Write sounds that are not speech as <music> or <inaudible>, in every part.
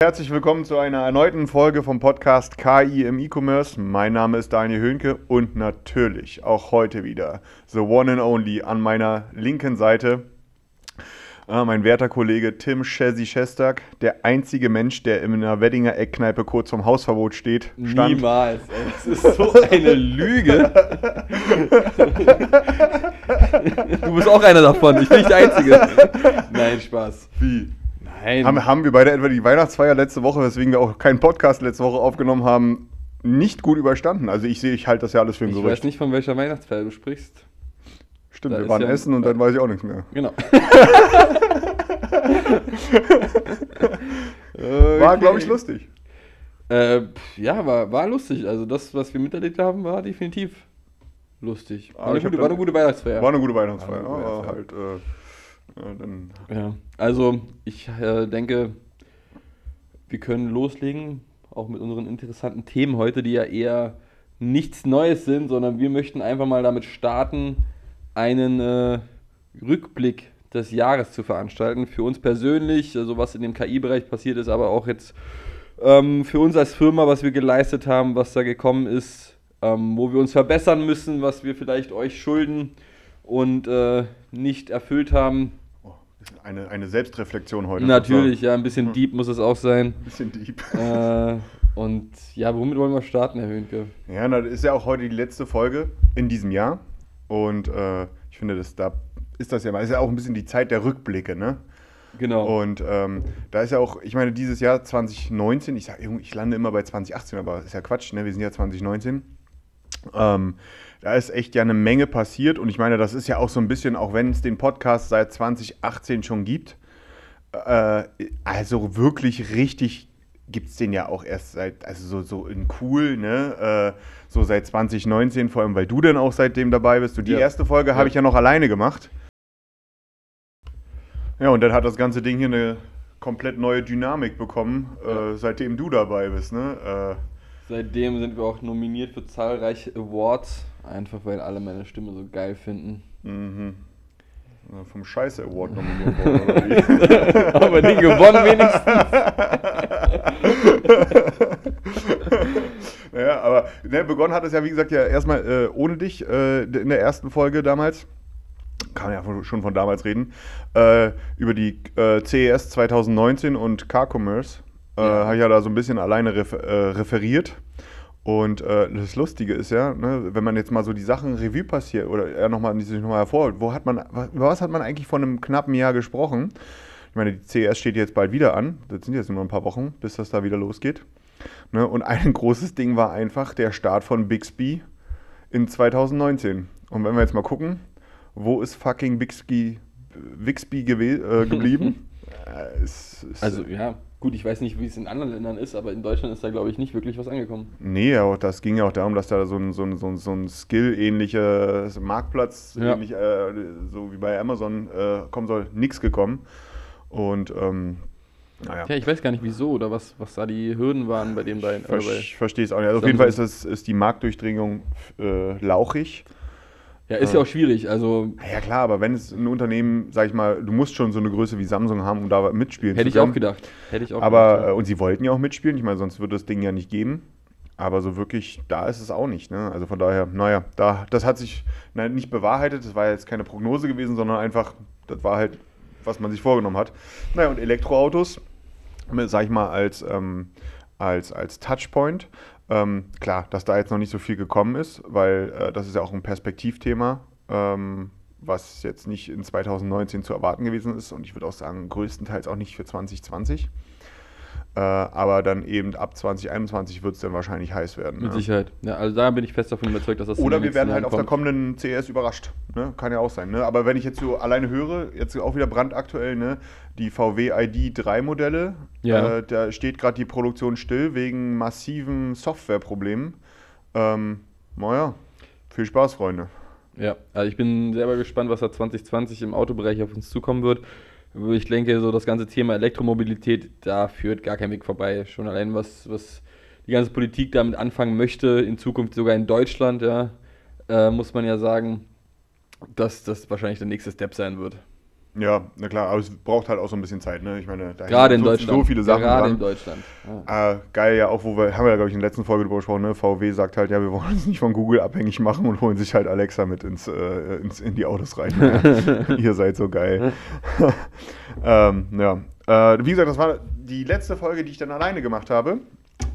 Herzlich willkommen zu einer erneuten Folge vom Podcast KI im E-Commerce. Mein Name ist Daniel Höhnke und natürlich auch heute wieder the one and only an meiner linken Seite äh, mein werter Kollege Tim Chessy Schestag, der einzige Mensch, der in einer Weddinger Eckkneipe kurz vom Hausverbot steht. Stand. Niemals, ey. Das ist so eine Lüge. <laughs> du bist auch einer davon, ich bin nicht der Einzige. Nein, Spaß. Wie? Nein. Haben, haben wir beide etwa die Weihnachtsfeier letzte Woche, weswegen wir auch keinen Podcast letzte Woche aufgenommen haben, nicht gut überstanden. Also ich sehe, ich halte das ja alles für ein Ich Gerücht. weiß nicht, von welcher Weihnachtsfeier du sprichst. Stimmt, Da wir waren ja- essen und dann weiß ich auch nichts mehr. Genau. <laughs> War, glaube ich, lustig. Äh, ja, war, war lustig. Also das, was wir miterlebt haben, war definitiv lustig. War, Aber eine ich gute, war eine gute Weihnachtsfeier. War eine gute Weihnachtsfeier. Eine gute aber Weihnachtsfeier. halt, äh, dann Ja, also ich äh, denke, wir können loslegen, auch mit unseren interessanten Themen heute, die ja eher nichts Neues sind, sondern wir möchten einfach mal damit starten, einen äh, Rückblick des Jahres zu veranstalten. Für uns persönlich, also was in dem KI-Bereich passiert ist, aber auch jetzt ähm, für uns als Firma, was wir geleistet haben, was da gekommen ist, ähm, wo wir uns verbessern müssen, was wir vielleicht euch schulden und äh, nicht erfüllt haben. oh, eine, eine Selbstreflexion heute. Natürlich, ja, ein bisschen deep muss es auch sein. Ein bisschen deep. äh, und ja, womit wollen wir starten, Herr Höhnke? Ja, das ist ja auch heute die letzte Folge in diesem Jahr. Und äh, ich finde, das, da ist das ja, ist ja auch ein bisschen die Zeit der Rückblicke, ne? Genau. Und ähm, da ist ja auch, ich meine, dieses Jahr 2019, ich sag, ich lande immer bei 2018, aber ist ja Quatsch, ne? Wir sind ja 2019. Ähm, da ist echt ja eine Menge passiert und ich meine, das ist ja auch so ein bisschen, auch wenn es den Podcast seit 2018 schon gibt, äh, also wirklich richtig gibt es den ja auch erst seit, also so, so in cool, ne? Äh, so seit 2019, vor allem weil du dann auch seitdem dabei bist. Und die Ja. erste Folge habe Ja. ich ja noch alleine gemacht. Ja, und dann hat das ganze Ding hier eine komplett neue Dynamik bekommen, Ja. äh, seitdem du dabei bist, ne? Seitdem sind wir auch nominiert für zahlreiche Awards, einfach weil alle meine Stimme so geil finden. Mhm. Äh, Vom Scheiße Award nominiert worden? <laughs> Aber den gewonnen wenigstens. <laughs> ja, aber ne, begonnen hat es ja, wie gesagt, ja erstmal äh, ohne dich äh, in der ersten Folge damals. Kann man ja schon von damals reden. Äh, über die äh, CES 2019 und Car-Commerce äh, Ja. habe ich ja da so ein bisschen alleine ref äh, referiert. Und äh, das Lustige ist ja, ne, wenn man jetzt mal so die Sachen Revue passiert oder er nochmal sich nochmal hervorholt, wo hat man, was, über was hat man eigentlich vor einem knappen Jahr gesprochen? Ich meine, die CES steht jetzt bald wieder an. Das sind jetzt nur ein paar Wochen, bis das da wieder losgeht. Ne? Und ein <laughs> großes Ding war einfach der Start von Bixby in 2019. Und wenn wir jetzt mal gucken, wo ist fucking Bixby, Bixby äh, geblieben? <laughs> äh, es, es, Also ja, gut, ich weiß nicht, wie es in anderen Ländern ist, aber in Deutschland ist da, glaube ich, nicht wirklich was angekommen. Nee, aber das ging ja auch darum, dass da so ein, so ein, so ein, so ein Skill-ähnlicher Marktplatz, Ja. ähnlich, äh, so wie bei Amazon, äh, kommen soll. Nix gekommen. Und ähm, naja. Ja, ich weiß gar nicht wieso oder was, was da die Hürden waren bei den beiden. Ver- Äh, bei, Ich verstehe es auch nicht. Also auf jeden Fall ist, das, ist die Marktdurchdringung äh, lauchig. Ja, ist ja auch schwierig. Also Na Ja klar, aber wenn es ein Unternehmen, sag ich mal, du musst schon so eine Größe wie Samsung haben, um da mitspielen hätte zu ich können. auch gedacht. Hätte ich auch Aber, gedacht, äh, und sie wollten ja auch mitspielen, ich meine, sonst würde das Ding ja nicht geben. Aber so wirklich, da ist es auch nicht. Ne? Also von daher, naja, da, das hat sich nein, nicht bewahrheitet. Das war jetzt keine Prognose gewesen, sondern einfach, das war halt, was man sich vorgenommen hat. Naja, und Elektroautos, sag ich mal, als, ähm, als, als Touchpoint. Ähm, klar, dass da jetzt noch nicht so viel gekommen ist, weil äh, das ist ja auch ein Perspektivthema, ähm, was jetzt nicht in 2019 zu erwarten gewesen ist. Und ich würde auch sagen, größtenteils auch nicht für 2020. Äh, aber dann eben ab 2021 wird es dann wahrscheinlich heiß werden. Mit ne? Sicherheit. Ja, also da bin ich fest davon überzeugt, dass das Oder wir werden halt auf der kommenden CS überrascht. Ne? Kann ja auch sein. Ne? Aber wenn ich jetzt so alleine höre, jetzt auch wieder brandaktuell, ne? die VW ID 3 Modelle, Ja. äh, da steht gerade die Produktion still wegen massiven Softwareproblemen. Ähm, naja, viel Spaß, Freunde. Ja, also ich bin selber gespannt, was da 2020 im Autobereich auf uns zukommen wird. Ich denke, so das ganze Thema Elektromobilität, da führt gar kein Weg vorbei. Schon allein, was, was die ganze Politik damit anfangen möchte, in Zukunft sogar in Deutschland, ja, äh, muss man ja sagen, dass das wahrscheinlich der nächste Step sein wird. Ja, na klar, aber es braucht halt auch so ein bisschen Zeit. Ne? Ich meine, da Gerade in so, Deutschland. so viele Sachen Gerade dran. in Deutschland. Ja. Äh, geil, ja, auch wo wir, haben wir ja, glaube ich, in der letzten Folge drüber gesprochen, ne? VW sagt halt, ja, wir wollen uns nicht von Google abhängig machen und holen sich halt Alexa mit ins, äh, ins, in die Autos rein. Ja. <laughs> Ihr seid so geil. <laughs> ähm, ja. Äh, wie gesagt, das war die letzte Folge, die ich dann alleine gemacht habe.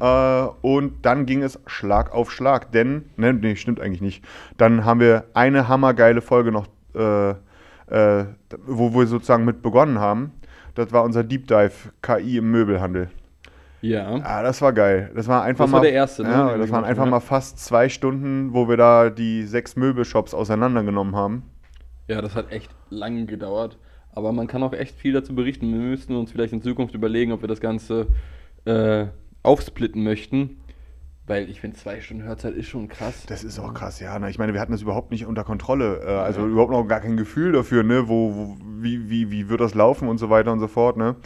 Äh, und dann ging es Schlag auf Schlag, denn, ne, nee, stimmt eigentlich nicht. Dann haben wir eine hammergeile Folge noch, äh, äh, wo wir sozusagen mit begonnen haben. Das war unser Deep Dive KI im Möbelhandel. ja. Ah, das war geil. Das war einfach Das mal. war der erste, ne, Ja, das waren einfach mal fast zwei Stunden, wo wir da die sechs Möbelshops auseinandergenommen haben. Ja, das hat echt lang gedauert. Aber man kann auch echt viel dazu berichten. Wir müssten uns vielleicht in Zukunft überlegen, ob wir das Ganze äh, aufsplitten möchten. Weil ich finde, zwei Stunden Hörzeit ist schon krass. Das ist auch krass, ja. Na, ich meine, wir hatten das überhaupt nicht unter Kontrolle. Äh, also überhaupt noch gar kein Gefühl dafür, ne, wo, wo, wie, wie, wie wird das laufen und so weiter und so fort, ne.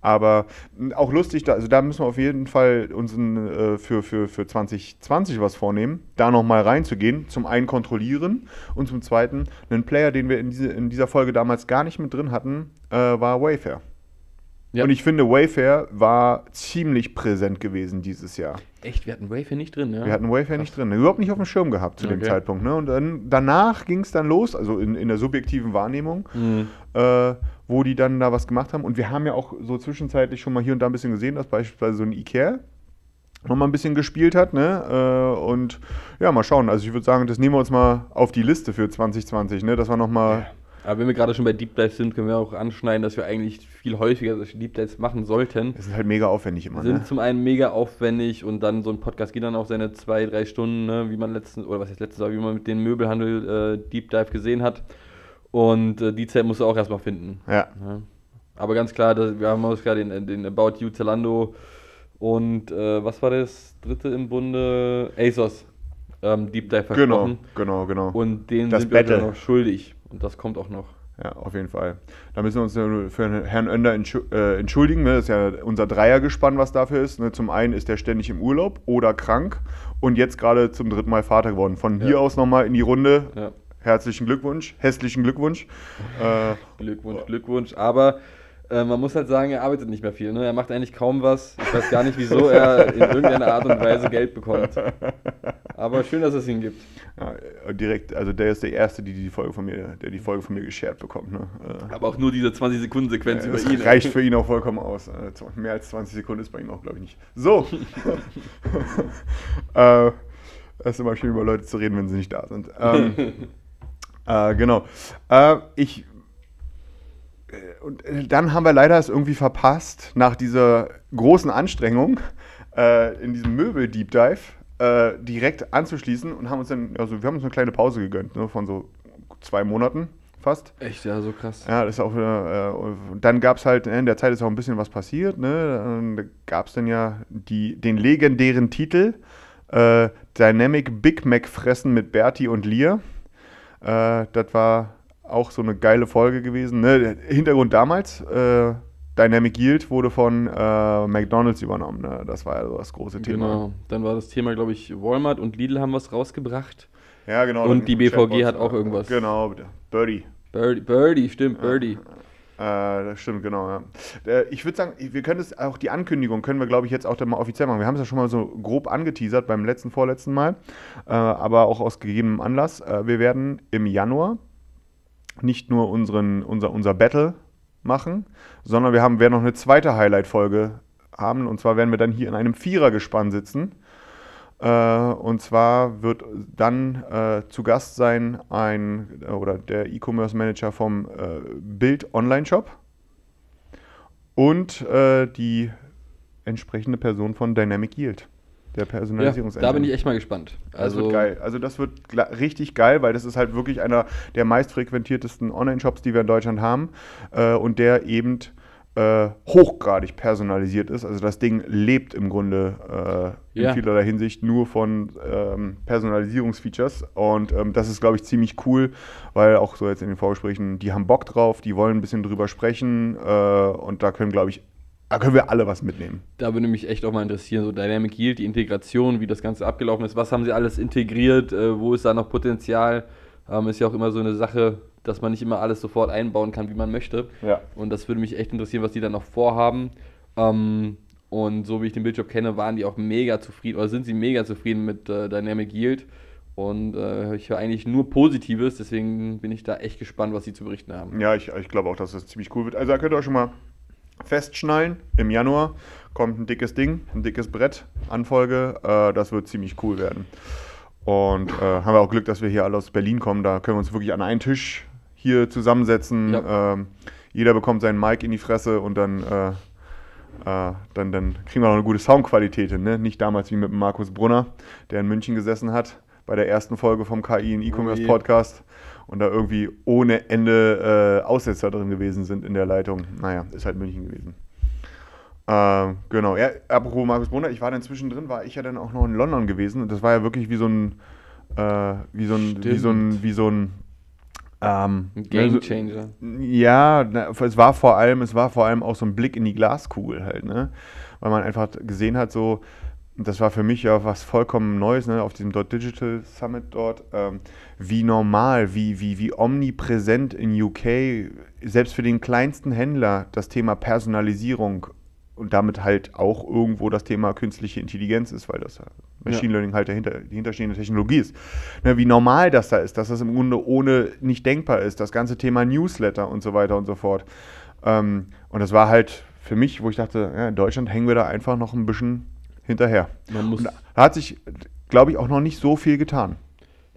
Aber auch lustig, da, also da müssen wir auf jeden Fall uns äh, für, für, für 2020 was vornehmen, da nochmal reinzugehen. Zum einen kontrollieren und zum zweiten einen Player, den wir in, diese, in dieser Folge damals gar nicht mit drin hatten, äh, war Wayfair. Ja. Und ich finde, Wayfair war ziemlich präsent gewesen dieses Jahr. Echt, wir hatten Wayfair nicht drin, ja? Wir hatten Wayfair nicht drin, überhaupt nicht auf dem Schirm gehabt zu dem Okay. Zeitpunkt. Ne? Und dann, danach ging es dann los, also in, in der subjektiven Wahrnehmung, Mhm. äh, wo die dann da was gemacht haben. Und wir haben ja auch so zwischenzeitlich schon mal hier und da ein bisschen gesehen, dass beispielsweise so ein Ikea noch mal ein bisschen gespielt hat. Ne? Äh, und ja, mal schauen. Also ich würde sagen, das nehmen wir uns mal auf die Liste für 2020, ne? dass wir noch mal... Aber wenn wir gerade schon bei Deep Dives sind, können wir auch anschneiden, dass wir eigentlich viel häufiger solche Deep Dives machen sollten. Das ist halt mega aufwendig immer. sind Ne? zum einen mega aufwendig und dann so ein Podcast geht dann auch seine zwei, drei Stunden, ne, wie man letztens, oder was heißt letztens, aber wie man mit dem Möbelhandel äh, Deep Dive gesehen hat. Und äh, die Zeit musst du auch erstmal finden. Ja. Ja. Aber ganz klar, das, wir haben uns gerade den, den About You Zalando und äh, was war das dritte im Bunde? ASOS ähm, Deep Dive Genau, versprochen. genau, genau. Und den Das sind wir Battle. uns noch schuldig. Und das kommt auch noch. Ja, auf jeden Fall. Da müssen wir uns für Herrn Önder äh, entschuldigen. Ne? Das ist ja unser Dreiergespann, was dafür ist. Ne? Zum einen ist er ständig im Urlaub oder krank und jetzt gerade zum dritten Mal Vater geworden. Von hier Ja. aus nochmal in die Runde. Ja. Herzlichen Glückwunsch, hässlichen Glückwunsch. <laughs> Glückwunsch, Glückwunsch. Aber äh, man muss halt sagen, er arbeitet nicht mehr viel. Ne? Er macht eigentlich kaum was. Ich weiß gar nicht, wieso er in irgendeiner Art und Weise Geld bekommt. Aber schön, dass es ihn gibt. ja, äh, direkt, also der ist der Erste, die die Folge von mir, der die Folge von mir geshared bekommt. Ne? Äh, Aber auch nur diese 20-Sekunden-Sequenz Ja, über das ihn. reicht für ihn auch vollkommen aus. Mehr als 20 Sekunden ist bei ihm auch, glaube ich, nicht. So. <laughs> äh, es ist immer schön, über Leute zu reden, wenn sie nicht da sind. Ähm, <laughs> äh, genau. Äh, ich. Äh, Und äh, dann haben wir leider es irgendwie verpasst, nach dieser großen Anstrengung äh, in diesem Möbel-Deep Dive äh, direkt anzuschließen und haben uns dann, also wir haben uns eine kleine Pause gegönnt, ne, von so zwei Monaten fast. Echt, ja, so krass. Ja, das ist auch wieder, äh, dann gab es halt, in der Zeit ist auch ein bisschen was passiert, ne? Dann gab es dann ja die, den legendären Titel äh, Dynamic Big Mac Fressen mit Bertie und Lear. Das war auch so eine geile Folge gewesen. Ne? Hintergrund damals, äh, Dynamic Yield wurde von äh, McDonalds übernommen. Ne? Das war ja so das große Thema. Genau. Dann war das Thema, glaube ich, Walmart und Lidl haben was rausgebracht. Ja, genau. Und die BVG Chatbots, hat auch irgendwas. Genau, Birdie. Birdie, Birdie stimmt, Birdie. Äh, das stimmt, genau. Ja. Äh, Ich würde sagen, wir können es auch die Ankündigung können wir, glaube ich, jetzt auch dann mal offiziell machen. Wir haben es ja schon mal so grob angeteasert beim letzten, vorletzten Mal, äh, aber auch aus gegebenem Anlass. Äh, wir werden im Januar nicht nur unseren, unser, unser Battle machen, sondern wir haben, werden noch eine zweite Highlight-Folge haben. Und zwar werden wir dann hier in einem Vierergespann sitzen. Äh, und zwar wird dann äh, zu Gast sein ein äh, oder der E-Commerce Manager vom äh, Bild Online Shop und äh, die entsprechende Person von Dynamic Yield, der Ja, Personalisierungsengine. da bin ich echt mal gespannt. Das Also, wird geil. Also das wird richtig geil, weil das ist halt wirklich einer der meistfrequentiertesten Online-Shops, die wir in Deutschland haben äh, und der eben äh, hochgradig personalisiert ist. Also das Ding lebt im Grunde äh, in Ja. vielerlei Hinsicht nur von ähm, Personalisierungsfeatures und ähm, das ist, glaube ich, ziemlich cool, weil auch so jetzt in den Vorgesprächen, die haben Bock drauf, die wollen ein bisschen drüber sprechen äh, und da können, glaube ich, da können wir alle was mitnehmen. Da würde mich echt auch mal interessieren, so Dynamic Yield, die Integration, wie das Ganze abgelaufen ist, was haben sie alles integriert, äh, wo ist da noch Potenzial? Ähm, ist ja auch immer so eine Sache, dass man nicht immer alles sofort einbauen kann, wie man möchte. Ja. Und das würde mich echt interessieren, was die da noch vorhaben. Ähm, und so wie ich den Bildjob kenne, waren die auch mega zufrieden oder sind sie mega zufrieden mit äh, Dynamic Yield. Und äh, ich höre eigentlich nur Positives, deswegen bin ich da echt gespannt, was sie zu berichten haben. Ja, ich, ich glaube auch, dass das ziemlich cool wird. Also da könnt ihr euch schon mal festschnallen. Im Januar kommt ein dickes Ding, ein dickes Brett, Anfolge. Äh, das wird ziemlich cool werden. Und äh, haben wir auch Glück, dass wir hier alle aus Berlin kommen. Da können wir uns wirklich an einen Tisch hier zusammensetzen. Ja. Ähm, jeder bekommt seinen Mic in die Fresse und dann, äh, äh, dann, dann kriegen wir noch eine gute Soundqualität hin. Ne? Nicht damals wie mit Markus Brunner, der in München gesessen hat bei der ersten Folge vom KI in E-Commerce Oh. Podcast und da irgendwie ohne Ende äh, Aussetzer drin gewesen sind in der Leitung. Naja, ist halt München gewesen. Ähm, genau, ja, apropos Markus Brunner, ich war dann zwischendrin, war ich ja dann auch noch in London gewesen und das war ja wirklich wie so ein, äh, wie so ein, wie so ein, wie so ein, ähm, Game Changer. ja, na, es war vor allem, es war vor allem auch so ein Blick in die Glaskugel halt, ne? Weil man einfach gesehen hat, so, das war für mich ja was vollkommen Neues, ne, auf diesem Dot Digital Summit dort, ähm, wie normal, wie, wie, wie omnipräsent in UK, selbst für den kleinsten Händler, das Thema Personalisierung und damit halt auch irgendwo das Thema künstliche Intelligenz ist, weil das ja Machine Learning halt dahinter, die hinterstehende Technologie ist. Ne, wie normal das da ist, dass das im Grunde ohne nicht denkbar ist, das ganze Thema Newsletter und so weiter und so fort. Ähm, und das war halt für mich, wo ich dachte, ja, in Deutschland hängen wir da einfach noch ein bisschen hinterher. Man muss, Und da hat sich, glaube ich, auch noch nicht so viel getan.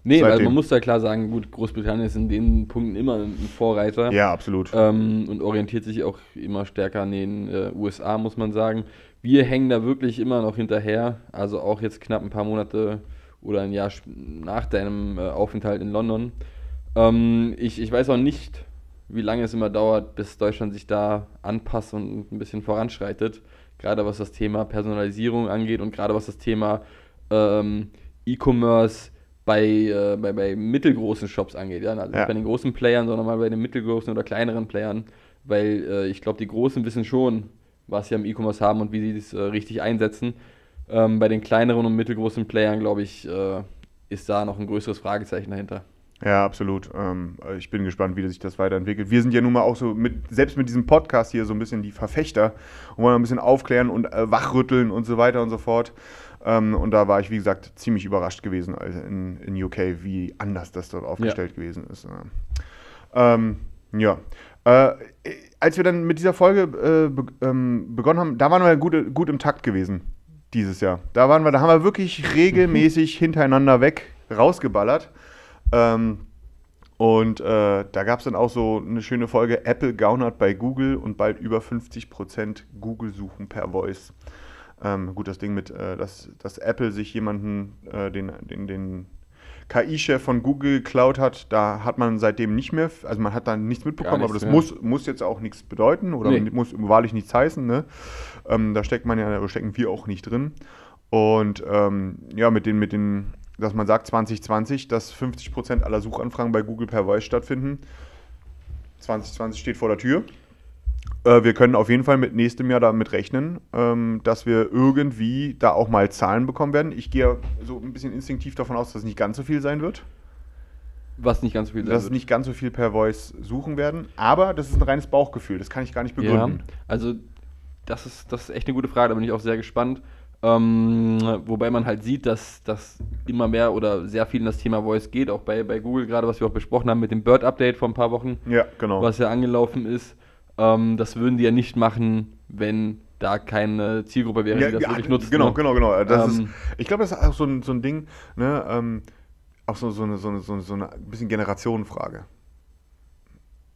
nee, weil seitdem. man muss da klar sagen, gut, Großbritannien ist in den Punkten immer ein Vorreiter. Ja, absolut. ähm, und orientiert sich auch immer stärker an den äh, USA, muss man sagen. Wir hängen da wirklich immer noch hinterher, also auch jetzt knapp ein paar Monate oder ein Jahr nach deinem äh, Aufenthalt in London. Ähm, ich, ich weiß auch nicht, wie lange es immer dauert, bis Deutschland sich da anpasst und ein bisschen voranschreitet, gerade was das Thema Personalisierung angeht und gerade was das Thema ähm, E-Commerce bei, äh, bei, bei mittelgroßen Shops angeht. Ja? Also Ja. nicht bei den großen Playern, sondern mal bei den mittelgroßen oder kleineren Playern, weil äh, ich glaube, die Großen wissen schon, was sie am E-Commerce haben und wie sie das äh, richtig einsetzen. Ähm, bei den kleineren und mittelgroßen Playern, glaube ich, äh, ist da noch ein größeres Fragezeichen dahinter. Ja, absolut. Ähm, ich bin gespannt, wie sich das weiterentwickelt. Wir sind ja nun mal auch so, mit, selbst mit diesem Podcast hier, so ein bisschen die Verfechter und wollen ein bisschen aufklären und äh, wachrütteln und so weiter und so fort. Ähm, und da war ich, wie gesagt, ziemlich überrascht gewesen also in, in UK, wie anders das dort aufgestellt gewesen ist. Ja. Ähm, ja. Äh, als wir dann mit dieser Folge äh, be ähm, begonnen haben, da waren wir gut, gut im Takt gewesen dieses Jahr. Da waren wir, da haben wir wirklich <laughs> regelmäßig hintereinander weg rausgeballert. Ähm, und äh, da gab es dann auch so eine schöne Folge, Apple gaunert bei Google und bald über 50% Google-Suchen per Voice. Ähm, gut, das Ding mit, äh, dass, dass Apple sich jemanden, äh, den, den, den KI-Chef von Google geklaut hat, da hat man seitdem nicht mehr, also man hat da nichts mitbekommen, nichts aber das muss, muss jetzt auch nichts bedeuten oder Nee. muss wahrlich nichts heißen. Ne? Ähm, da steckt man ja, oder stecken wir auch nicht drin. Und ähm, ja, mit den, mit den, dass man sagt 2020, dass 50% aller Suchanfragen bei Google per Voice stattfinden. 2020 steht vor der Tür. Äh, wir können auf jeden Fall mit nächstem Jahr damit rechnen, ähm, dass wir irgendwie da auch mal Zahlen bekommen werden. Ich gehe so ein bisschen instinktiv davon aus, dass es nicht ganz so viel sein wird. Was nicht ganz so viel sein Dass es wird. nicht ganz so viel per Voice suchen werden. Aber das ist ein reines Bauchgefühl. Das kann ich gar nicht begründen. Ja, also das ist, das ist echt eine gute Frage, da bin ich auch sehr gespannt. Ähm, wobei man halt sieht, dass das immer mehr oder sehr viel in das Thema Voice geht, auch bei, bei Google, gerade was wir auch besprochen haben mit dem Bird-Update vor ein paar Wochen, Ja, genau. was ja angelaufen ist. Ähm, das würden die ja nicht machen, wenn da keine Zielgruppe wäre, die das wirklich nutzt. Genau, ne? genau, genau. Das Ähm, ist, ich glaube, das ist auch so ein, so ein Ding, ne, ähm, auch so, so, eine, so, eine, so, eine, so eine bisschen Generationenfrage.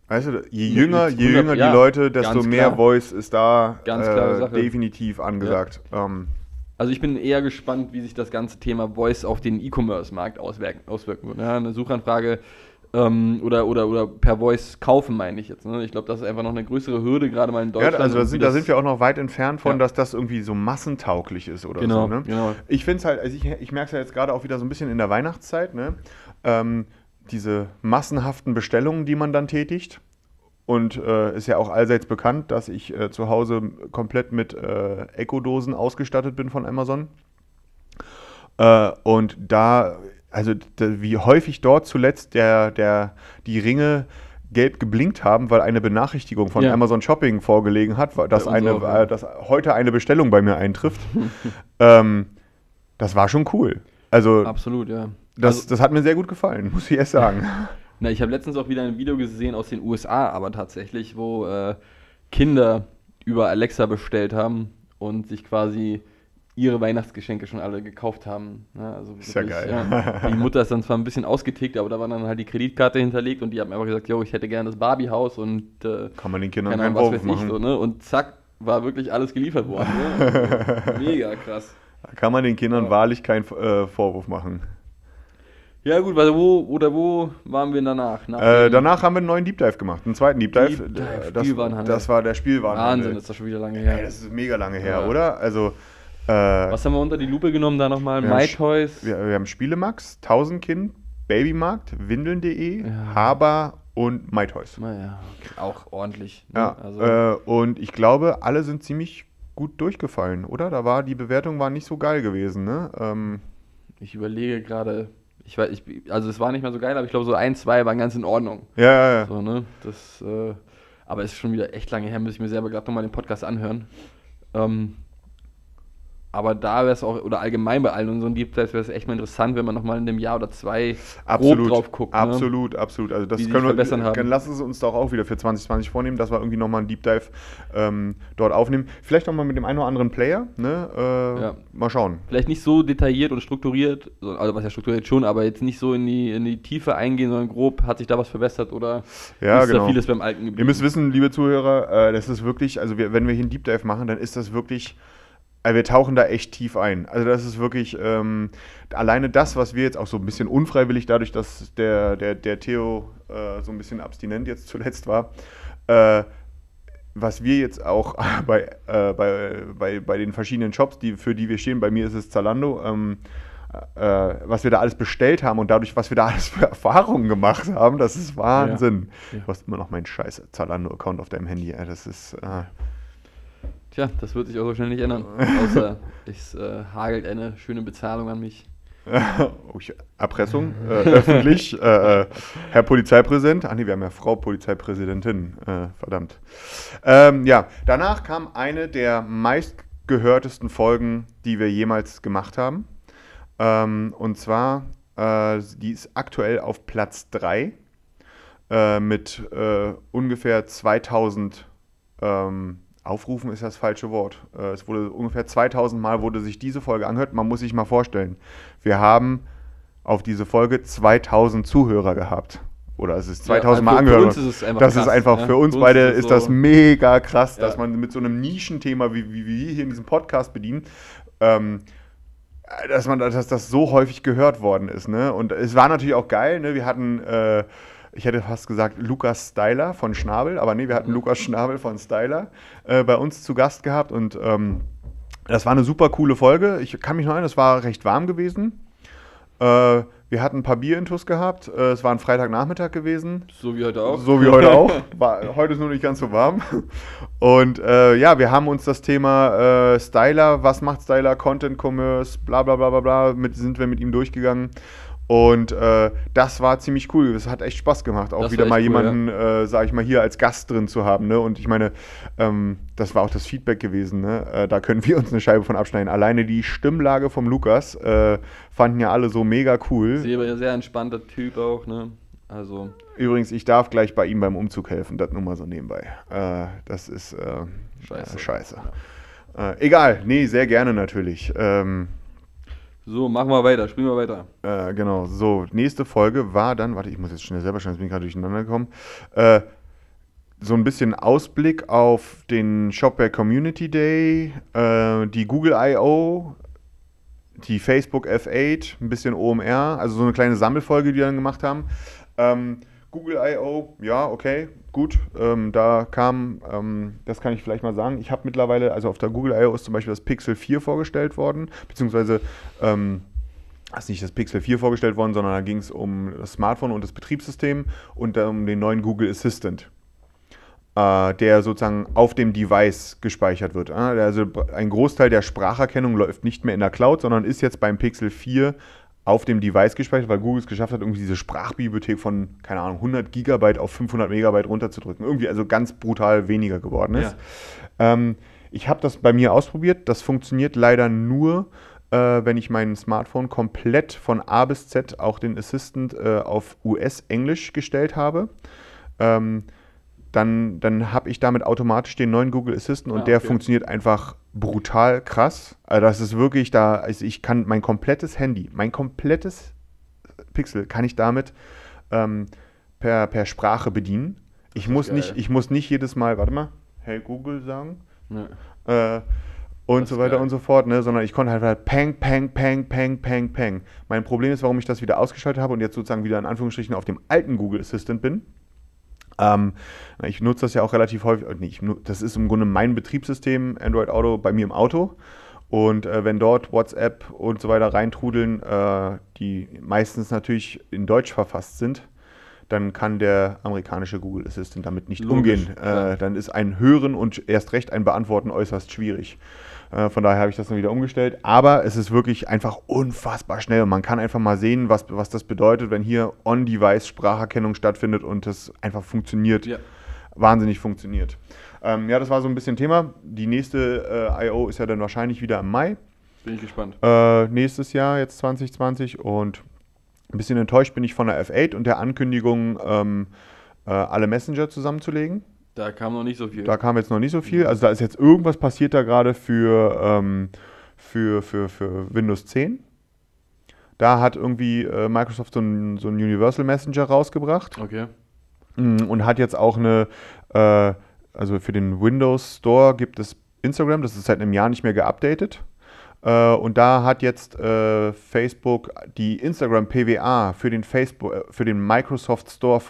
Weißt du, je jünger, je 100 jünger die ja, Leute, desto mehr klar. Voice ist da äh, definitiv angesagt. Ähm, Also ich bin eher gespannt, wie sich das ganze Thema Voice auf den E-Commerce-Markt auswirken, wird. Ja, eine Suchanfrage ähm, oder, oder, oder per Voice kaufen, meine ich jetzt. Ne? Ich glaube, das ist einfach noch eine größere Hürde, gerade mal in ja, Deutschland. also da sind, da sind wir auch noch weit entfernt von, Ja. dass das irgendwie so massentauglich ist oder Genau, so. Ne? genau. Ich finde es halt, also ich, ich merke es ja jetzt gerade auch wieder so ein bisschen in der Weihnachtszeit, ne? ähm, diese massenhaften Bestellungen, die man dann tätigt. Und äh, ist ja auch allseits bekannt, dass ich äh, zu Hause komplett mit äh, Echo-Dosen ausgestattet bin von Amazon. Äh, und da, also d- wie häufig dort zuletzt der, der, die Ringe gelb geblinkt haben, weil eine Benachrichtigung von Ja. Amazon Shopping vorgelegen hat, dass, eine, auch, ja. dass heute eine Bestellung bei mir eintrifft. <laughs> ähm, das war schon cool. Also Absolut, ja. das, also, das hat mir sehr gut gefallen, muss ich erst sagen. <laughs> na, ich habe letztens auch wieder ein Video gesehen aus den USA, aber tatsächlich, wo äh, Kinder über Alexa bestellt haben und sich quasi ihre Weihnachtsgeschenke schon alle gekauft haben. Ja, also Ist ja geil. ja. Die Mutter ist dann zwar ein bisschen ausgetickt, aber da war dann halt die Kreditkarte hinterlegt und die haben einfach gesagt, yo, ich hätte gerne das Barbie-Haus und äh, Kann man den Kindern keine keinen Vorwurf weiß ich machen. so, ne? Und zack, war wirklich alles geliefert worden. Ne? Also, <laughs> mega krass. Da kann man den Kindern Ja. wahrlich keinen äh, Vorwurf machen. Ja gut, weil wo oder wo waren wir danach? Nach Äh, danach haben wir einen neuen Deep Dive gemacht, einen zweiten Deep Dive. Deep Dive, Äh, das, Spielwarenhandel. das war der Spielwarenhandel. Wahnsinn, ist das schon wieder lange her. Ey, das ist mega lange her, Ja. oder? Also, äh, Was haben wir unter die Lupe genommen da nochmal? Wir haben My Sch- Toys. wir, wir haben Spielemax, Tausendkind, Babymarkt, Windeln.de, Ja. Haber und MyToys. Naja, okay, auch ordentlich. Ne? Ja, also, äh, und ich glaube, alle sind ziemlich gut durchgefallen, oder? Da war die Bewertung war nicht so geil gewesen, ne? Ähm, ich überlege gerade, ich weiß, ich, also es war nicht mehr so geil, aber ich glaube so ein, zwei waren ganz in Ordnung. ja, ja, ja. So, ne? Das, äh, aber es ist schon wieder echt lange her, muss ich mir selber gerade nochmal den Podcast anhören. Ähm, aber da wäre es auch, oder allgemein bei allen unseren Deep Dives wäre es echt mal interessant, wenn man nochmal in einem Jahr oder zwei Absolut, grob drauf guckt. Ne? absolut, absolut. Also das Wie können wir, verbessern haben. Können, lassen Sie uns doch auch wieder für 2020 vornehmen, dass wir irgendwie nochmal einen Deep Dive ähm, dort aufnehmen. Vielleicht nochmal mit dem einen oder anderen Player, ne? Äh, Ja. Mal schauen. Vielleicht nicht so detailliert und strukturiert, so- also was ja strukturiert schon, aber jetzt nicht so in die, in die Tiefe eingehen, sondern grob, hat sich da was verbessert oder Ja, ist genau. da vieles beim Alten geblieben? Ihr müsst wissen, liebe Zuhörer, äh, das ist wirklich, also wir, wenn wir hier einen Deep Dive machen, dann ist das wirklich, also wir tauchen da echt tief ein. Also das ist wirklich, ähm, alleine das, was wir jetzt auch so ein bisschen unfreiwillig, dadurch, dass der, der, der Theo äh, so ein bisschen abstinent jetzt zuletzt war, äh, was wir jetzt auch <laughs> bei, äh, bei, bei, bei den verschiedenen Shops, die, für die wir stehen, bei mir ist es Zalando, ähm, äh, was wir da alles bestellt haben und dadurch, was wir da alles für Erfahrungen gemacht haben, das ist Wahnsinn. Ja. Du hast immer noch meinen scheiß Zalando-Account auf deinem Handy. Das ist. Tja, das wird sich auch so schnell nicht ändern. <laughs> Außer es äh, hagelt eine schöne Bezahlung an mich. <laughs> oh, Erpressung, äh, öffentlich. <laughs> Äh, äh, Herr Polizeipräsident. Ach nee, wir haben ja Frau Polizeipräsidentin. Äh, verdammt. Ähm, ja, danach kam eine der meistgehörtesten Folgen, die wir jemals gemacht haben. Ähm, und zwar, äh, die ist aktuell auf Platz 3 äh, mit äh, ungefähr 2000 ähm, Aufrufen ist das falsche Wort. Äh, es wurde ungefähr 2000 Mal wurde sich diese Folge angehört. Man muss sich mal vorstellen, wir haben auf diese Folge 2000 Zuhörer gehabt. Oder es ist 2000 Ja, Mal für- für angehört. uns ist es einfach das krass, ist einfach ja. für uns Für uns beide ist ist das so- mega krass, dass Ja. man mit so einem Nischenthema, wie, wie wir hier in diesem Podcast bedienen, ähm, dass man dass das so häufig gehört worden ist. Ne? Und es war natürlich auch geil. Ne? Wir hatten, äh, ich hätte fast gesagt, Lukas Styler von Schnabel, aber nee, wir hatten Lukas Schnabel von Styler äh, bei uns zu Gast gehabt und ähm, das war eine super coole Folge. Ich kann mich noch erinnern, es war recht warm gewesen. Äh, wir hatten ein paar Bierintus gehabt. Äh, es war ein Freitagnachmittag gewesen. So wie heute auch. So wie heute auch. <laughs> War, heute ist nur nicht ganz so warm. Und äh, ja, wir haben uns das Thema äh, Styler, was macht Styler, Content Commerce, bla bla bla bla bla, mit, sind wir mit ihm durchgegangen. Und äh, das war ziemlich cool. Es hat echt Spaß gemacht, auch Das wieder mal cool, jemanden, äh, sag ich mal, hier als Gast drin zu haben. Ne? Und ich meine, ähm, das war auch das Feedback gewesen. Ne? Äh, da können wir uns eine Scheibe von abschneiden. Alleine die Stimmlage vom Lukas äh, fanden ja alle so mega cool. Sehr, ja sehr entspannter Typ auch, ne? Also, Übrigens, ich darf gleich bei ihm beim Umzug helfen, das nur mal so nebenbei. Äh, das ist äh, Scheiße. Scheiße. Äh, egal, nee, sehr gerne natürlich. Ähm, so, machen wir weiter, spielen wir weiter. äh, genau, so, nächste Folge war dann, warte, ich muss jetzt schnell selber schauen, jetzt bin ich gerade durcheinander gekommen. Äh, so ein bisschen Ausblick auf den Shopware Community Day, äh, die Google I.O., die Facebook F8, ein bisschen OMR, also so eine kleine Sammelfolge, die wir dann gemacht haben. Ähm, Google I.O., ja, okay, gut. Ähm, da kam, ähm, das kann ich vielleicht mal sagen, ich habe mittlerweile, also auf der Google I.O. ist zum Beispiel das Pixel 4 vorgestellt worden, beziehungsweise, ähm, ist nicht das Pixel 4 vorgestellt worden, sondern da ging es um das Smartphone und das Betriebssystem und um den neuen Google Assistant äh, der sozusagen auf dem Device gespeichert wird. Also ein Großteil der Spracherkennung läuft nicht mehr in der Cloud, sondern ist jetzt beim Pixel 4 auf dem Device gespeichert, weil Google es geschafft hat, irgendwie diese Sprachbibliothek von, keine Ahnung, 100 Gigabyte auf 500 Megabyte runterzudrücken. Irgendwie also ganz brutal weniger geworden ist. Ja. Ähm, ich habe das bei mir ausprobiert. Das funktioniert leider nur, äh, wenn ich mein Smartphone komplett von A bis Z, auch den Assistant, äh, auf US-Englisch gestellt habe. Ähm, dann, dann habe ich damit automatisch den neuen Google Assistant und ah, der funktioniert einfach brutal krass. Also das ist wirklich da, also ich kann mein komplettes Handy, mein komplettes Pixel kann ich damit ähm, per, per Sprache bedienen. Ich muss, nicht, ich muss nicht jedes Mal, warte mal, hey Google sagen. Ja. Äh, und so weiter geil. und so fort, ne? sondern ich konnte halt, halt peng, peng, peng, peng, peng, peng. Mein Problem ist, warum ich das wieder ausgeschaltet habe und jetzt sozusagen wieder in Anführungsstrichen auf dem alten Google Assistant bin ähm, ich nutze das ja auch relativ häufig. Nee, ich, das ist im Grunde mein Betriebssystem, Android Auto, bei mir im Auto. Und äh, wenn dort WhatsApp und so weiter reintrudeln, äh, die meistens natürlich in Deutsch verfasst sind, dann kann der amerikanische Google Assistant damit nicht Logisch, umgehen. Äh, dann ist ein Hören und erst recht ein Beantworten äußerst schwierig. Äh, von daher habe ich das dann wieder umgestellt. Aber es ist wirklich einfach unfassbar schnell. man kann einfach mal sehen, was, was das bedeutet, wenn hier On-Device Spracherkennung stattfindet und das einfach funktioniert. Ja. Wahnsinnig funktioniert. Ähm, ja, das war so ein bisschen Thema. Die nächste äh, I.O. ist ja dann wahrscheinlich wieder im Mai. Bin ich gespannt. Äh, nächstes Jahr, jetzt 2020. Und ein bisschen enttäuscht bin ich von der F8 und der Ankündigung, ähm, äh, alle Messenger zusammenzulegen. Da kam noch nicht so viel. Da kam jetzt noch nicht so viel. Also da ist jetzt irgendwas passiert da gerade für, ähm, für, für, für Windows 10. Da hat irgendwie äh, Microsoft so einen so Universal Messenger rausgebracht. Okay. Mm, und hat jetzt auch eine, äh, also für den Windows Store gibt es Instagram, das ist seit einem Jahr nicht mehr geupdatet. Äh, und da hat jetzt äh, Facebook die Instagram PWA für den Facebook, äh, für den Microsoft Store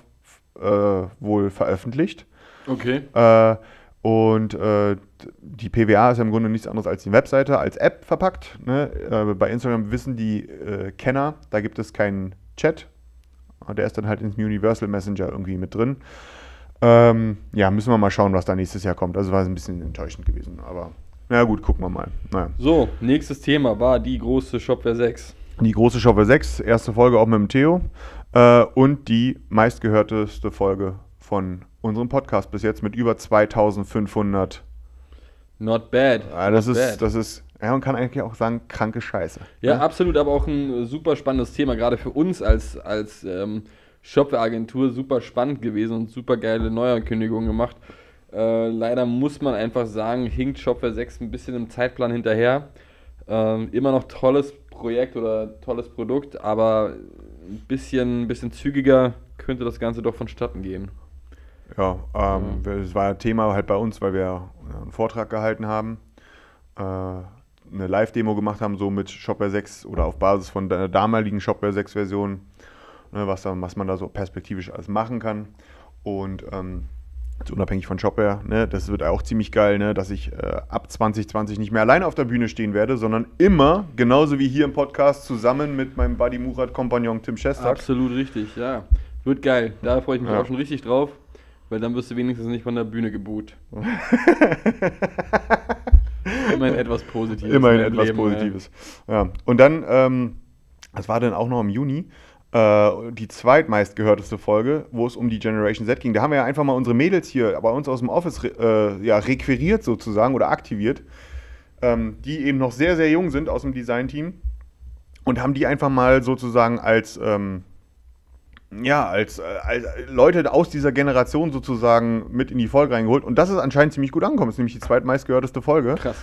wohl veröffentlicht. Okay. Und die PWA ist ja im Grunde nichts anderes als die Webseite als App verpackt. Ne? Bei Instagram wissen die Kenner, da gibt es keinen Chat. Der ist dann halt ins Universal Messenger irgendwie mit drin. Ähm, ja, müssen wir mal schauen, was da nächstes Jahr kommt. Also war es ein bisschen enttäuschend gewesen, aber na gut, gucken wir mal. Naja. So, nächstes Thema war die große Shopware 6. Die große Shopware 6, erste Folge auch mit dem Theo. Äh, und die meistgehörteste Folge von unserem Podcast bis jetzt mit über 2500. Not bad. Ja, das, Not ist, bad. das ist, ja, man kann eigentlich auch sagen, kranke Scheiße. Ja, ja, absolut, aber auch ein super spannendes Thema, gerade für uns als, als ähm, Shopware-Agentur super spannend gewesen und super geile Neuankündigungen gemacht. Äh, leider muss man einfach sagen, hinkt Shopware 6 ein bisschen im Zeitplan hinterher. Ähm, immer noch tolles Projekt oder tolles Produkt, aber ein bisschen, ein bisschen zügiger könnte das Ganze doch vonstatten gehen. Ja, ähm, ja. das war Thema halt bei uns, weil wir einen Vortrag gehalten haben, äh, eine Live-Demo gemacht haben, so mit Shopware 6 oder auf Basis von der damaligen Shopware 6-Version, ne, was, was man da so perspektivisch alles machen kann. Und ähm, unabhängig von Shopware, ne, das wird auch ziemlich geil, ne, dass ich äh, ab 2020 nicht mehr alleine auf der Bühne stehen werde, sondern immer, genauso wie hier im Podcast, zusammen mit meinem Buddy Murat-Kompagnon Tim Schestak. Absolut richtig, ja. Wird geil. Da freue ich mich ja. auch schon richtig drauf. Weil dann wirst du wenigstens nicht von der Bühne geboot. <laughs> Immerhin etwas Positives. Immerhin etwas Leben, Positives. Ja. Und dann, ähm, das war dann auch noch im Juni, die zweitmeistgehörteste Folge, wo es um die Generation Z ging. Da haben wir ja einfach mal unsere Mädels hier bei uns aus dem Office äh, ja, requiriert sozusagen oder aktiviert, ähm, die eben noch sehr, sehr jung sind aus dem Design-Team und haben die einfach mal sozusagen als ähm, ja, als, äh, als, Leute aus dieser Generation sozusagen mit in die Folge reingeholt. Und das ist anscheinend ziemlich gut angekommen. Das ist nämlich die zweitmeistgehörteste Folge. Krass.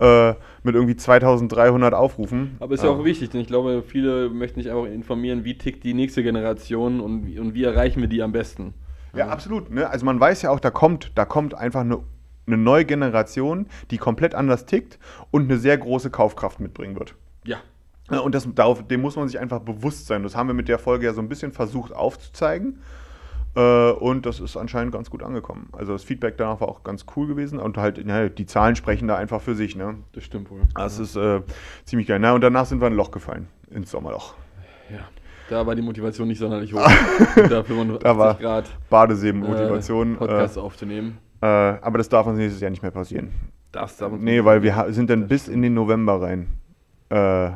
Äh, mit irgendwie 2300 Aufrufen. Aber ist ja auch wichtig, denn ich glaube, viele möchten sich einfach informieren, wie tickt die nächste Generation und, und wie erreichen wir die am besten. Ja, absolut. Ne? Also man weiß ja auch, da kommt, da kommt einfach eine, eine neue Generation, die komplett anders tickt und eine sehr große Kaufkraft mitbringen wird. Ja. Ja, Und das, darauf, dem muss man sich einfach bewusst sein. Das haben wir mit der Folge ja so ein bisschen versucht aufzuzeigen. Äh, und das ist anscheinend ganz gut angekommen. Also das Feedback danach war auch ganz cool gewesen. Und halt, ja, die Zahlen sprechen da einfach für sich. Ne? Das stimmt wohl. Das ist äh, ziemlich geil. Na, und danach sind wir in ein Loch gefallen. Ins Sommerloch. Ja. Da war die Motivation nicht sonderlich hoch. <laughs> da 85 Da war Grad Badesee-Motivation. äh, Podcast aufzunehmen. äh, äh, aber das darf uns nächstes Jahr nicht mehr passieren. Das darf uns Nee, weil wir sind dann bis in den November rein. Äh,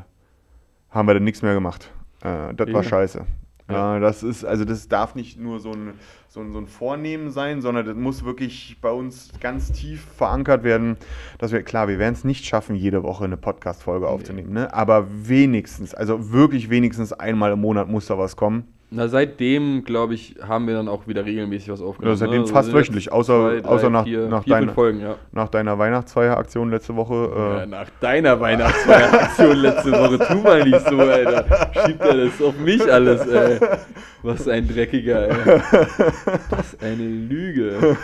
haben wir dann nichts mehr gemacht. Äh, das war Ja. scheiße. Ja. Äh, das ist, also das darf nicht nur so ein, so, ein, so ein Vornehmen sein, sondern das muss wirklich bei uns ganz tief verankert werden, dass wir, klar, wir werden es nicht schaffen, jede Woche eine Podcast-Folge aufzunehmen, ne? aber wenigstens, also wirklich wenigstens einmal im Monat muss da was kommen. Na, seitdem, glaube ich, haben wir dann auch wieder regelmäßig was aufgenommen. Ja, seitdem ne? fast sind jetzt wöchentlich, außer- außer nach- vier, nach vier, deiner- Folgen, ja. Nach deiner Weihnachtsfeieraktion letzte Woche. Äh, ja. Nach deiner Weihnachtsfeieraktion <laughs> letzte Woche, tu mal nicht so, Alter. Schiebt er das auf mich alles, ey. Was ein Dreckiger, ey. Was eine Lüge.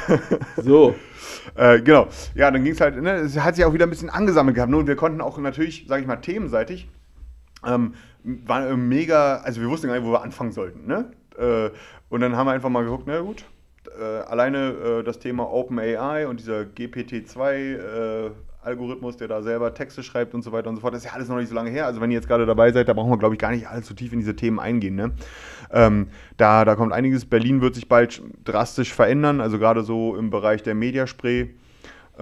So, <laughs> Äh, genau. Ja, dann ging es halt, ne, es hat sich auch wieder ein bisschen angesammelt gehabt. ne, Und wir konnten auch natürlich, sage ich mal, themenseitig, ähm, war äh, mega, also wir wussten gar nicht, wo wir anfangen sollten. Ne? Äh, und dann haben wir einfach mal geguckt, na gut, äh, alleine äh, das Thema OpenAI und dieser GPT-2-Algorithmus, der da selber Texte schreibt und so weiter und so fort, das ist ja alles noch nicht so lange her. Also wenn ihr jetzt gerade dabei seid, da brauchen wir, glaube ich, gar nicht allzu tief in diese Themen eingehen. Ne? Ähm, da, da kommt einiges. Berlin wird sich bald drastisch verändern, also gerade so im Bereich der Mediaspray.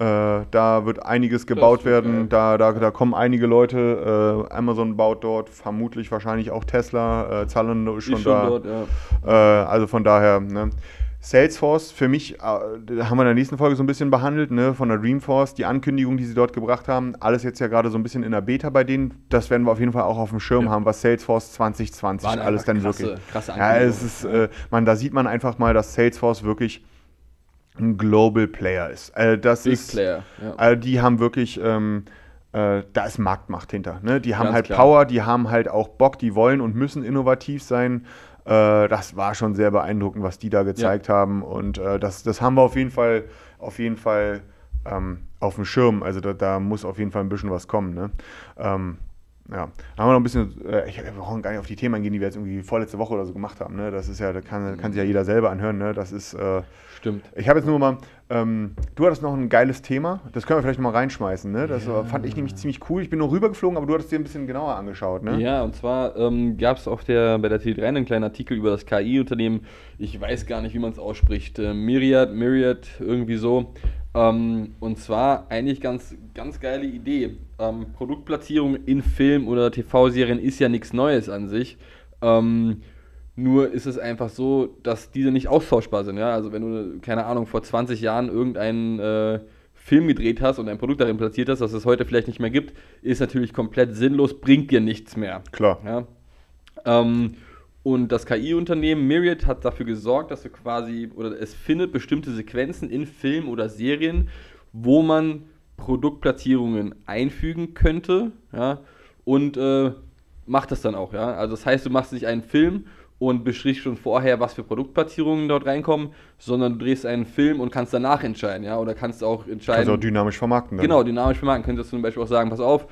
Äh, da wird einiges gebaut werden. Da, da, da kommen einige Leute. Äh, Amazon baut dort, vermutlich wahrscheinlich auch Tesla. Äh, Zalando ist schon, ist schon da. dort, ja. Äh, also von daher, ne. Salesforce, für mich, äh, haben wir in der nächsten Folge so ein bisschen behandelt, ne, von der Dreamforce, die Ankündigung, die sie dort gebracht haben, alles jetzt ja gerade so ein bisschen in der Beta bei denen, das werden wir auf jeden Fall auch auf dem Schirm Ja. haben, was Salesforce 2020 Waren alles dann krasse- wirklich. krasse ja, Ankündigungen. es ist, äh, man, da sieht man einfach mal, dass Salesforce wirklich ein Global Player ist. Äh, das Big ist, Player, ja. also die haben wirklich, ähm, äh, da ist Marktmacht hinter. Ne? Die haben Ganz halt klar. Power, die haben halt auch Bock, die wollen und müssen innovativ sein. Äh, das war schon sehr beeindruckend, was die da gezeigt haben. Und äh, das, das haben wir auf jeden Fall, auf jeden Fall ähm, auf dem Schirm. Also da, da muss auf jeden Fall ein bisschen was kommen. Ne? Ähm, ja, da haben wir noch ein bisschen, äh, ich, wir brauchen gar nicht auf die Themen eingehen, die wir jetzt irgendwie vorletzte Woche oder so gemacht haben. Ne? Das ist ja, da kann, kann sich ja jeder selber anhören. Ne? Das ist, äh, Stimmt. ich habe jetzt nur mal, ähm, du hattest noch ein geiles Thema, das können wir vielleicht noch mal reinschmeißen, ne? Das Ja. fand ich nämlich ziemlich cool. Ich bin nur rübergeflogen, aber du hattest dir ein bisschen genauer angeschaut, ne? Ja, und zwar ähm, gab es auf der, bei der T3 einen kleinen Artikel über das KI-Unternehmen, ich weiß gar nicht, wie man es ausspricht, äh, Myriad, Myriad, irgendwie so. Ähm, und zwar eigentlich ganz, ganz geile Idee. Ähm, Produktplatzierung in Film- oder TV-Serien ist ja nichts Neues an sich. Ähm, nur ist es einfach so, dass diese nicht austauschbar sind. Ja? Also wenn du, keine Ahnung, vor 20 Jahren irgendeinen äh, Film gedreht hast und ein Produkt darin platziert hast, das es heute vielleicht nicht mehr gibt, ist natürlich komplett sinnlos, bringt dir nichts mehr. Klar. Ja? Und das KI-Unternehmen Myriad hat dafür gesorgt, dass du quasi, oder es findet bestimmte Sequenzen in Filmen oder Serien, wo man Produktplatzierungen einfügen könnte, ja, und äh, macht das dann auch, ja. Also das heißt, du machst nicht einen Film und beschriebst schon vorher, was für Produktplatzierungen dort reinkommen, sondern du drehst einen Film und kannst danach entscheiden, ja, oder kannst auch entscheiden. Also dynamisch vermarkten. Dann. Genau, dynamisch vermarkten. Könntest du zum Beispiel auch sagen, pass auf,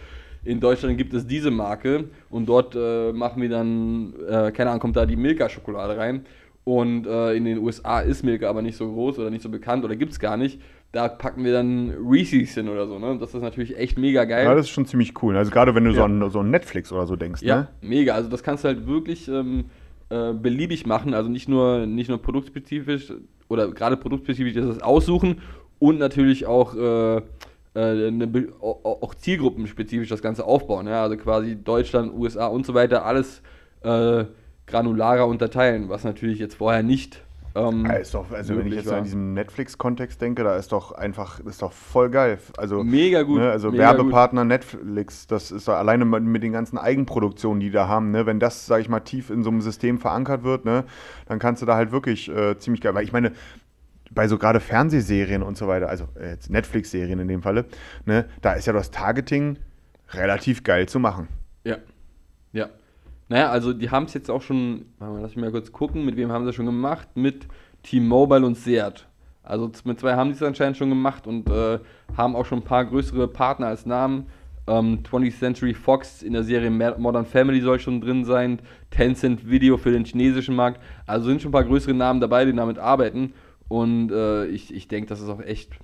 in Deutschland gibt es diese Marke und dort äh, machen wir dann, äh, keine Ahnung, kommt da die Milka-Schokolade rein. Und äh, in den USA ist Milka aber nicht so groß oder nicht so bekannt oder gibt es gar nicht. Da packen wir dann Reese's hin oder so. Ne? Das ist natürlich echt mega geil. Ja, das ist schon ziemlich cool. Also gerade wenn du so, Ja. an, so an Netflix oder so denkst, Ja, ne? mega. Also das kannst du halt wirklich ähm, äh, beliebig machen. Also nicht nur, nicht nur produktspezifisch oder gerade produktspezifisch das aussuchen und natürlich auch, äh, eine, au- au- auch zielgruppenspezifisch das Ganze aufbauen. Ja? Also quasi Deutschland, USA und so weiter, alles äh, granularer unterteilen, was natürlich jetzt vorher nicht. Ähm, Ja, ist doch, also wenn ich jetzt war. an diesem Netflix-Kontext denke, da ist doch einfach, ist doch voll geil. Also Mega gut, Ne, also mega Werbepartner Netflix, das ist doch alleine mit, den ganzen Eigenproduktionen, die die da haben, ne, wenn das, sag ich mal, tief in so einem System verankert wird, ne, dann kannst du da halt wirklich äh, ziemlich geil, weil ich meine, bei so gerade Fernsehserien und so weiter, also äh, jetzt Netflix-Serien in dem Falle, ne, da ist ja das Targeting relativ geil zu machen. Ja. Ja. Naja, also die haben es jetzt auch schon, lass mich mal kurz gucken, mit wem haben sie das schon gemacht? Mit T-Mobile und Seat. Also mit zwei haben die es anscheinend schon gemacht und äh, haben auch schon ein paar größere Partner als Namen. Ähm, 20th Century Fox in der Serie Modern Family soll schon drin sein. Tencent Video für den chinesischen Markt. Also sind schon ein paar größere Namen dabei, die damit arbeiten. Und äh, ich, ich denke, das ist auch echt.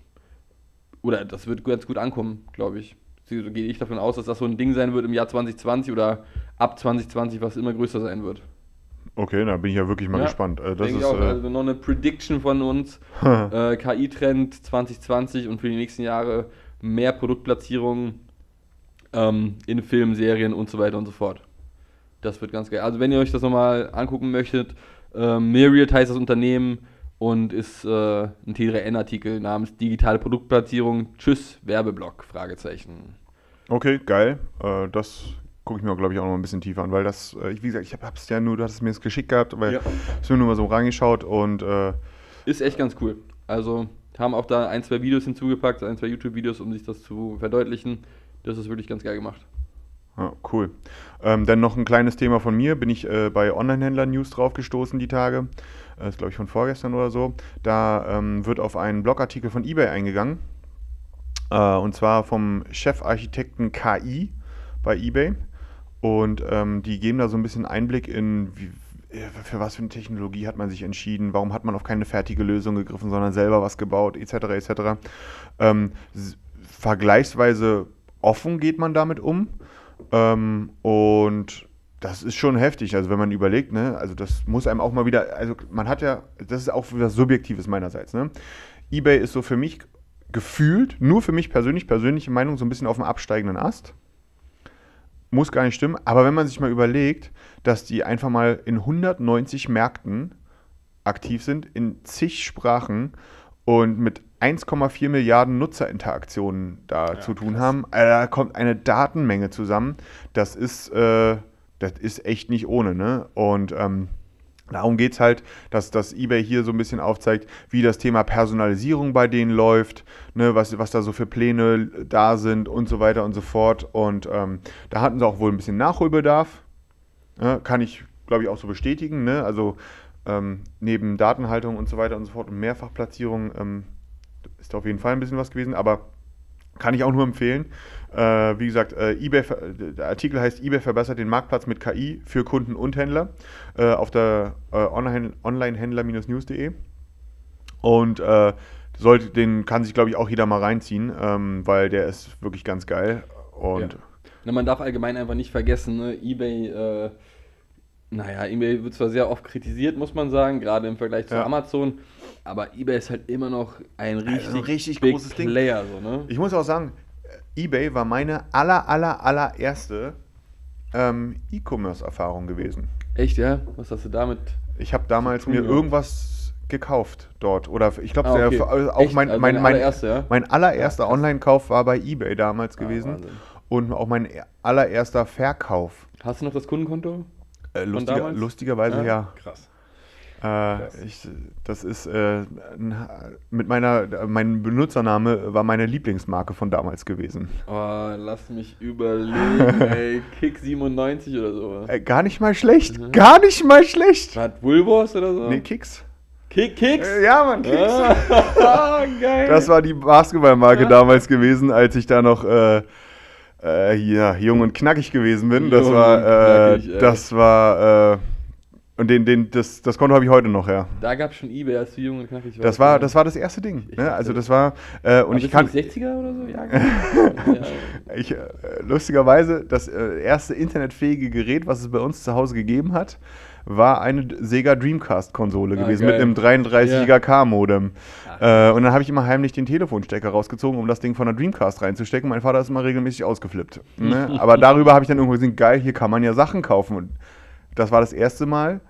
Oder das wird ganz gut ankommen, glaube ich. So gehe ich davon aus, dass das so ein Ding sein wird im Jahr 2020 oder ab 2020, was immer größer sein wird. Okay, da bin ich ja wirklich mal Ja, gespannt. Äh, Das ist, ich auch. äh, Also noch eine Prediction von uns. <laughs> äh, KI-Trend 2020 und für die nächsten Jahre mehr Produktplatzierungen ähm, in Filmen, Serien und so weiter und so fort. Das wird ganz geil. Also wenn ihr euch das nochmal angucken möchtet, äh, Myriad heißt das Unternehmen und ist äh, ein T3N-Artikel namens Digitale Produktplatzierung. Tschüss, Werbeblock? Fragezeichen. Okay, geil. Äh, das gucke ich mir, glaube ich, auch noch ein bisschen tiefer an, weil das, äh, ich- wie gesagt, ich habe es ja nur, du hattest mir das geschickt gehabt, weil Ja. ich habe nur mal so reingeschaut und äh, Ist echt ganz cool. Also haben auch da ein, zwei Videos hinzugepackt, ein, zwei YouTube-Videos, um sich das zu verdeutlichen. Das ist wirklich ganz geil gemacht. ja, cool. Ähm, dann noch ein kleines Thema von mir, bin ich äh, bei Online-Händler-News drauf gestoßen die Tage. Das ist, glaube ich, von vorgestern oder so. Da ähm, wird auf einen Blogartikel von eBay eingegangen. Äh, und zwar vom Chefarchitekten KI bei eBay. Und ähm, die geben da so ein bisschen Einblick in, wie, äh, für was für eine Technologie hat man sich entschieden, warum hat man auf keine fertige Lösung gegriffen, sondern selber was gebaut, etc. etc. Ähm, vergleichsweise offen geht man damit um. Ähm, und das ist schon heftig. Also wenn man überlegt, ne, also das muss einem auch mal wieder, also man hat ja, das ist auch was Subjektives meinerseits, ne? eBay ist so für mich gefühlt, nur für mich persönlich, persönliche Meinung, so ein bisschen auf dem absteigenden Ast. Muss gar nicht stimmen, aber wenn man sich mal überlegt, dass die einfach mal in 190 Märkten aktiv sind, in zig Sprachen und mit 1,4 Milliarden Nutzerinteraktionen da zu tun haben, äh, da kommt eine Datenmenge zusammen. Das ist, äh, das ist echt nicht ohne, ne? Und ähm, Darum geht es halt, dass, dass eBay hier so ein bisschen aufzeigt, wie das Thema Personalisierung bei denen läuft, ne, was, was da so für Pläne da sind und so weiter und so fort. Und ähm, da hatten sie auch wohl ein bisschen Nachholbedarf. Ja, kann ich, glaube ich, auch so bestätigen. Ne? Also ähm, neben Datenhaltung und so weiter und so fort und Mehrfachplatzierung ähm, ist auf jeden Fall ein bisschen was gewesen, aber kann ich auch nur empfehlen. Äh, wie gesagt, äh, eBay, der Artikel heißt eBay verbessert den Marktplatz mit KI für Kunden und Händler äh, auf der äh, Online- Onlinehändler-news.de. Und äh, sollte, den kann sich, glaube ich, auch jeder mal reinziehen, ähm, weil der ist wirklich ganz geil. Und Ja. Na, man darf allgemein einfach nicht vergessen, ne? eBay, äh, naja, eBay wird zwar sehr oft kritisiert, muss man sagen, gerade im Vergleich zu Ja. Amazon, aber eBay ist halt immer noch ein richtig, ein richtig großes Ding. Player, so, ne? ich muss auch sagen, eBay war meine aller, aller, allererste ähm, E-Commerce-Erfahrung gewesen. Echt, ja? Was hast du damit? Ich habe damals mir irgendwas gekauft dort. Oder ich glaube, Ah, okay. auch Echt? mein, Also mein, mein, allererste, ja? mein allererster Ja. Online-Kauf war bei eBay damals Ah, gewesen. Wahnsinn. Und auch mein allererster Verkauf. Hast du noch das Kundenkonto? Äh, lustiger, lustigerweise ja. Krass. Äh, ich, das ist äh, mit meiner, mein Benutzername war meine Lieblingsmarke von damals gewesen. Oh, lass mich überlegen, <laughs> ey. Kick 97 oder so. Äh, gar nicht mal schlecht. Mhm. Gar nicht mal schlecht. Hat Wulvos oder so? Nee, Kicks. Kick, Kicks? Äh, ja, Mann, Kicks. Ah, <laughs> geil. Das war die Basketballmarke damals gewesen, als ich da noch äh, äh, hier, jung und knackig gewesen bin. Das Jung war, äh, knackig, das war, äh, und den, den, das, das Konto habe ich heute noch, ja. Da gab es schon Ebay, als du jung und knackig warst. Das war, das war das erste Ding. Ich Ne? Also das war, äh, und ich kann, nicht 60er oder so? Ja, ja. <laughs> ich, äh, lustigerweise, das äh, erste internetfähige Gerät, was es bei uns zu Hause gegeben hat, war eine Sega Dreamcast-Konsole Ah, gewesen geil. mit einem 33er K-Modem. Ach, Äh, und dann habe ich immer heimlich den Telefonstecker rausgezogen, um das Ding von der Dreamcast reinzustecken. Mein Vater ist immer regelmäßig ausgeflippt. Ne? <laughs> Aber darüber habe ich dann irgendwo gesehen, geil, hier kann man ja Sachen kaufen. Und das war das erste Mal.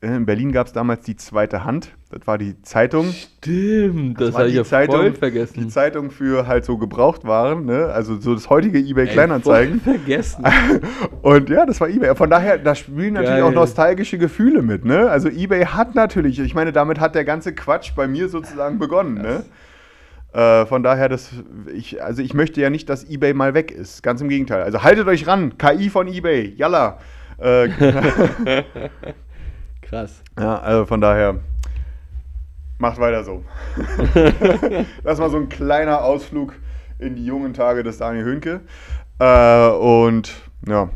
In Berlin gab es damals die zweite Hand. Das war die Zeitung. Stimmt, das, war habe ich die ja Zeitung- voll Die vergessen. Zeitung für halt so Gebrauchtwaren, ne? also so das heutige eBay Ey, Kleinanzeigen. voll vergessen. <laughs> Und ja, das war eBay. Von daher, da spielen natürlich Geil. auch nostalgische Gefühle mit. Ne? Also eBay hat natürlich, ich meine, damit hat der ganze Quatsch bei mir sozusagen begonnen. Ne? Äh, von daher, das, ich, also ich möchte ja nicht, dass eBay mal weg ist. Ganz im Gegenteil. Also haltet euch ran, KI von eBay, yalla. Äh, <laughs> Krass. ja, also von daher, Macht weiter so. <laughs> das war so ein kleiner Ausflug in die jungen Tage des Daniel Höhnke. Äh, und ja,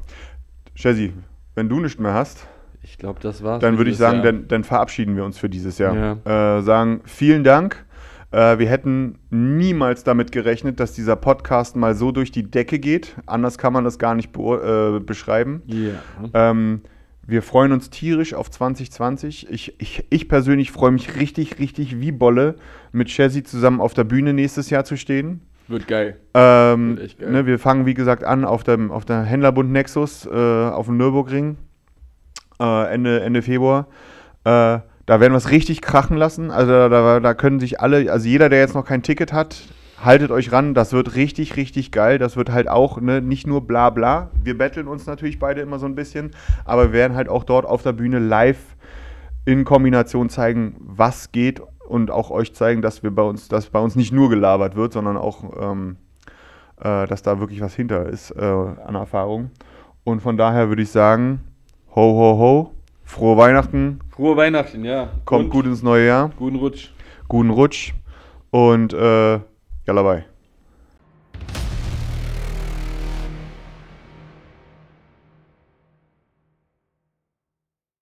Chessy, wenn du nichts mehr hast, Ich glaube, das war's. dann würde ich sagen, dann, dann verabschieden wir uns für dieses Jahr. Ja. Äh, sagen vielen Dank. Äh, wir hätten niemals damit gerechnet, dass dieser Podcast mal so durch die Decke geht. Anders kann man das gar nicht beur- äh, beschreiben. Ja. Ähm, wir freuen uns tierisch auf 2020. Ich, ich, ich persönlich freue mich richtig, richtig wie Bolle, mit Chessy zusammen auf der Bühne nächstes Jahr zu stehen. Wird geil. Ähm, Wird echt geil. ne, wir fangen, wie gesagt, an auf, dem, auf der Händlerbund Nexus äh, auf dem Nürburgring äh, Ende, Ende Februar. Äh, da werden wir es richtig krachen lassen. Also da, da, da können sich alle, also jeder, der jetzt noch kein Ticket hat, haltet euch ran. Das wird richtig, richtig geil. Das wird halt auch ne, nicht nur bla bla. Wir betteln uns natürlich beide immer so ein bisschen, aber wir werden halt auch dort auf der Bühne live in Kombination zeigen, was geht und auch euch zeigen, dass wir bei uns, dass bei uns nicht nur gelabert wird, sondern auch, ähm, äh, dass da wirklich was hinter ist äh, an Erfahrung. Und von daher würde ich sagen, ho ho ho, frohe Weihnachten, Frohe Weihnachten, ja. kommt Und gut ins neue Jahr, Guten Rutsch. guten Rutsch und äh, yalla bye.